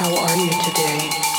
How are you today?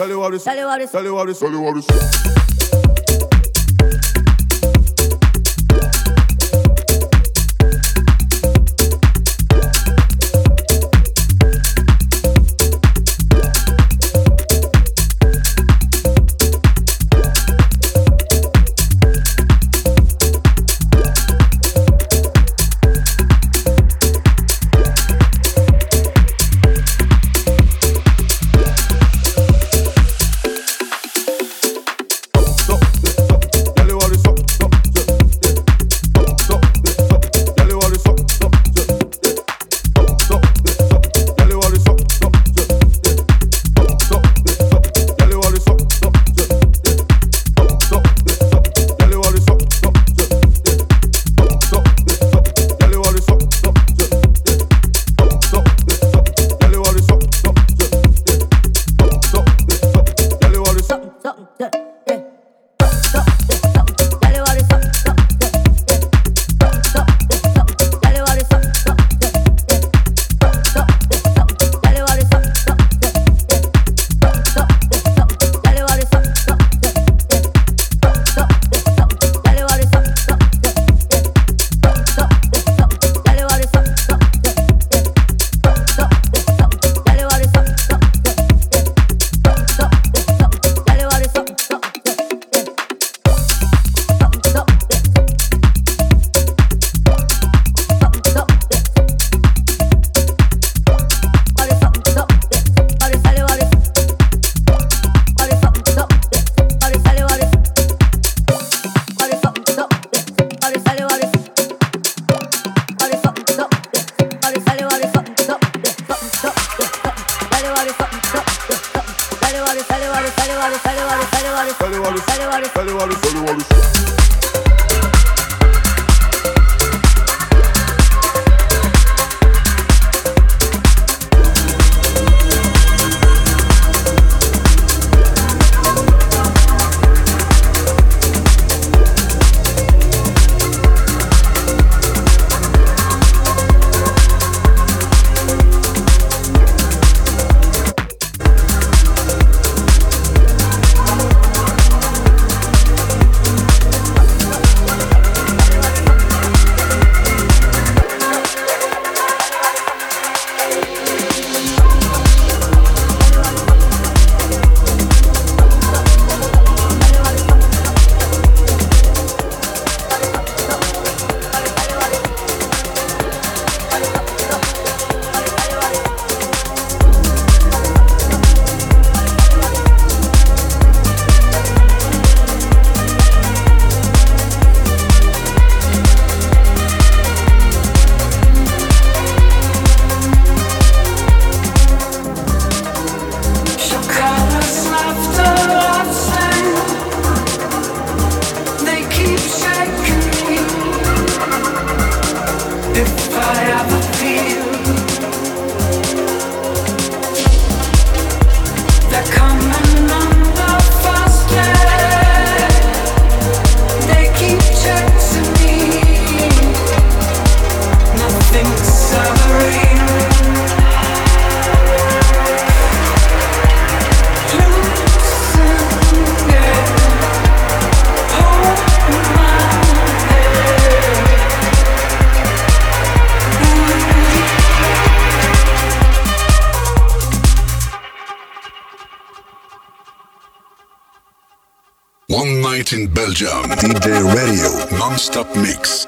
Tell you what this. Tell you what this. Tell you what this. Tell you what this. One night in Belgium. DJ Radio. Non-stop mix.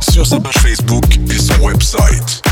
sur sa page Facebook et son website.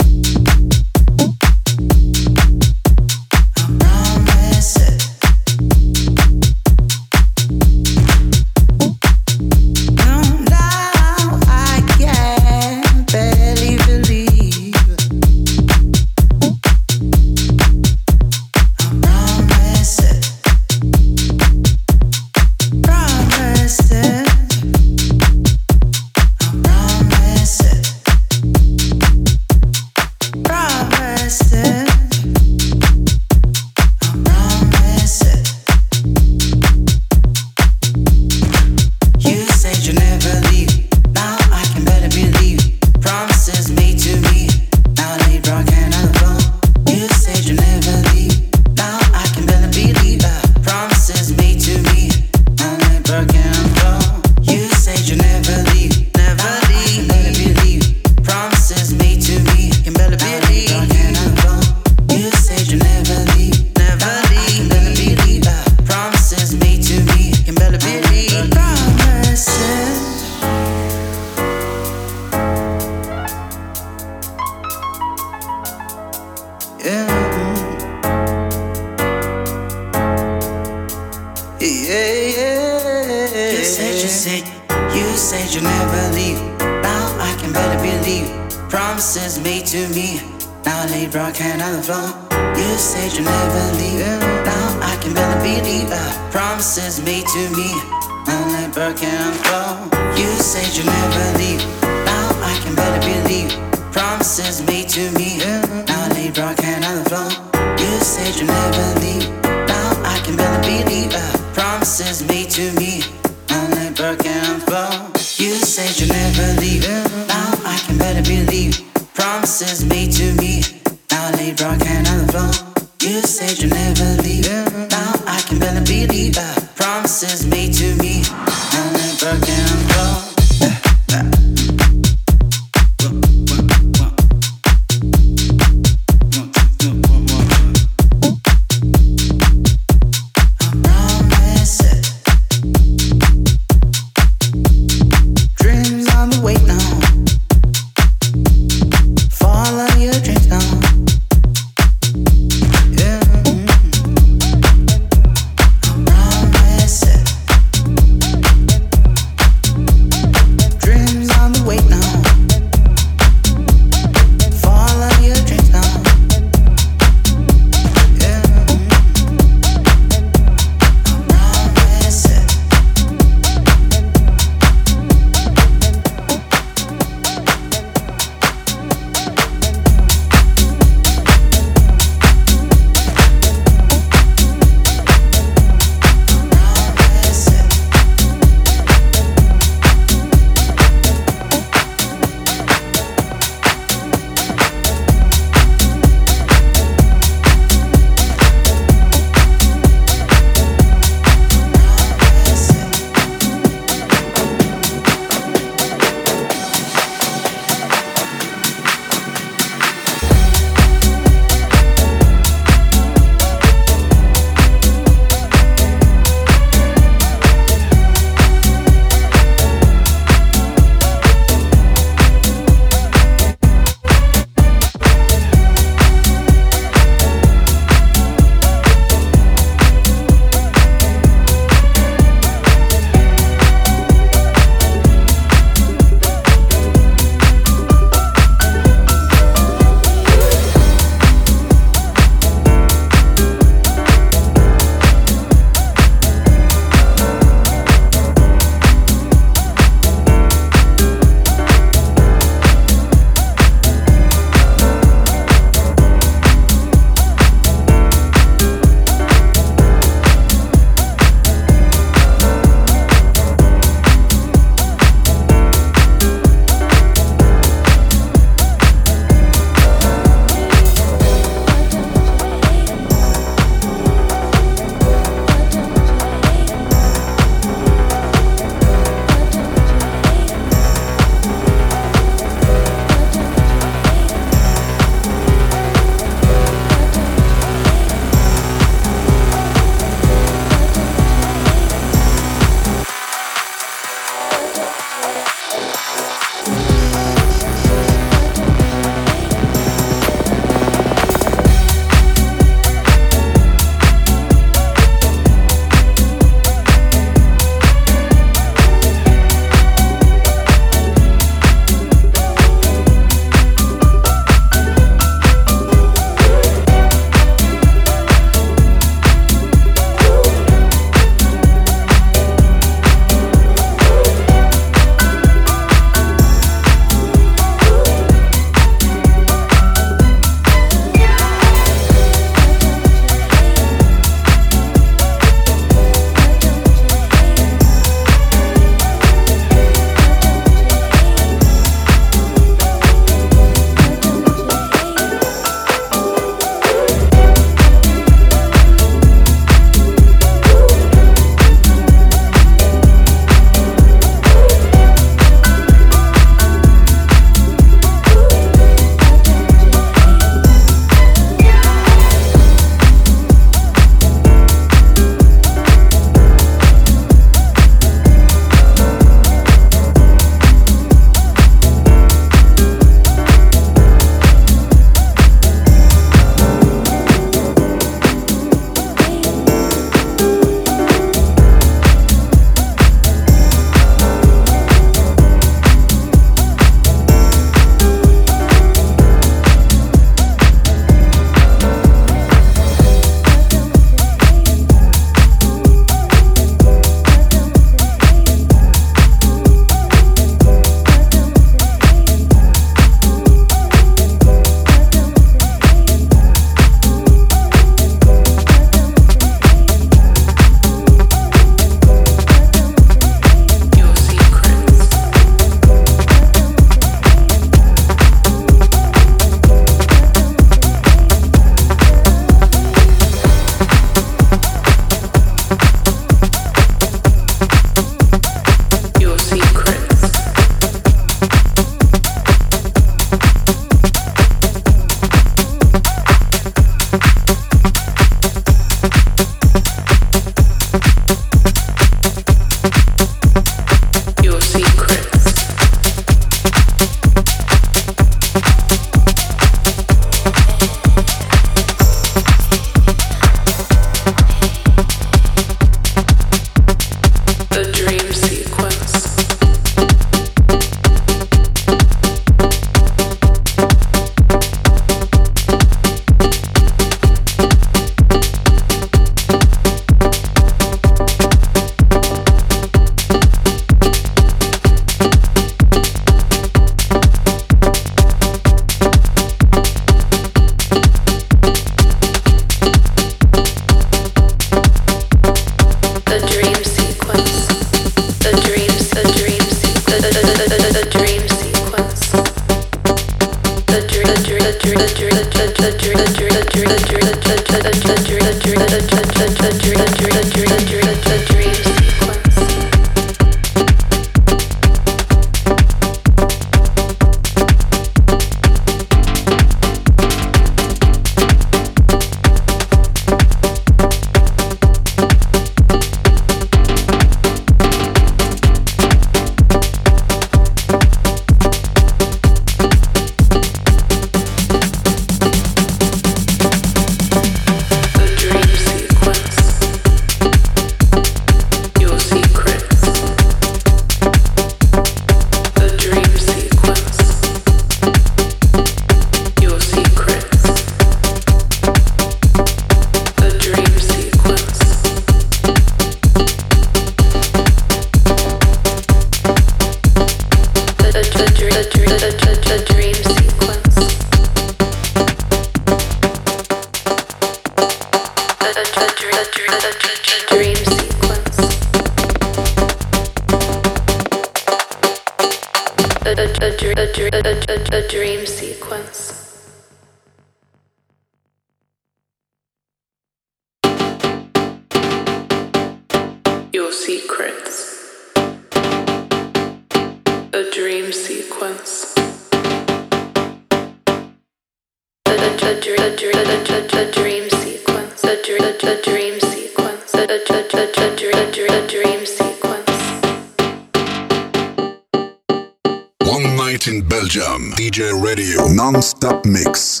in Belgium. DJ Radio Non-Stop Mix.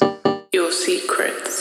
Your secrets.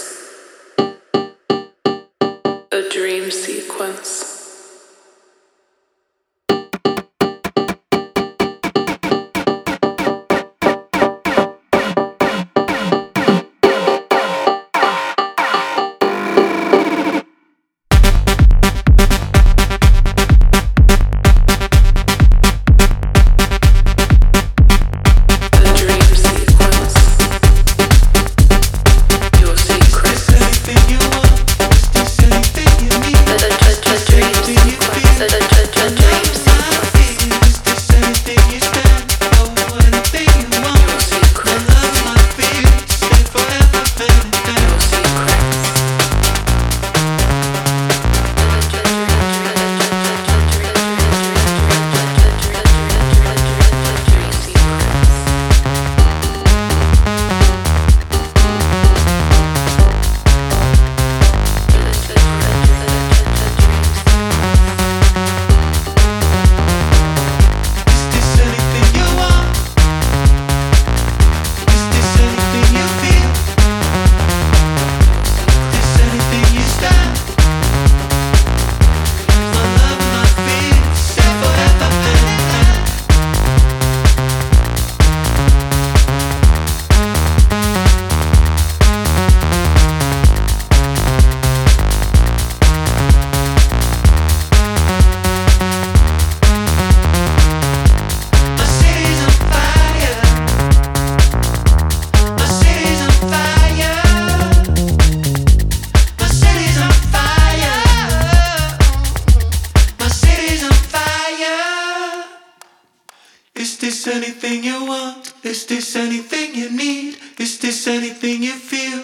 anything you want? Is this anything you need? Is this anything you feel?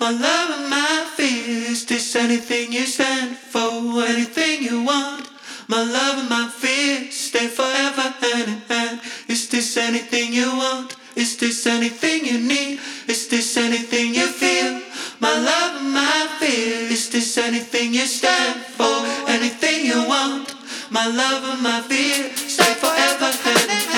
My love and my fear. Is this anything you stand for? Anything you want? My love and my fear stay forever hand in hand. Is this anything you want? Is this anything you need? Is this anything you feel? My love and my fear. Is this anything you stand for? Anything you want? My love and my fear stay forever hand in hand.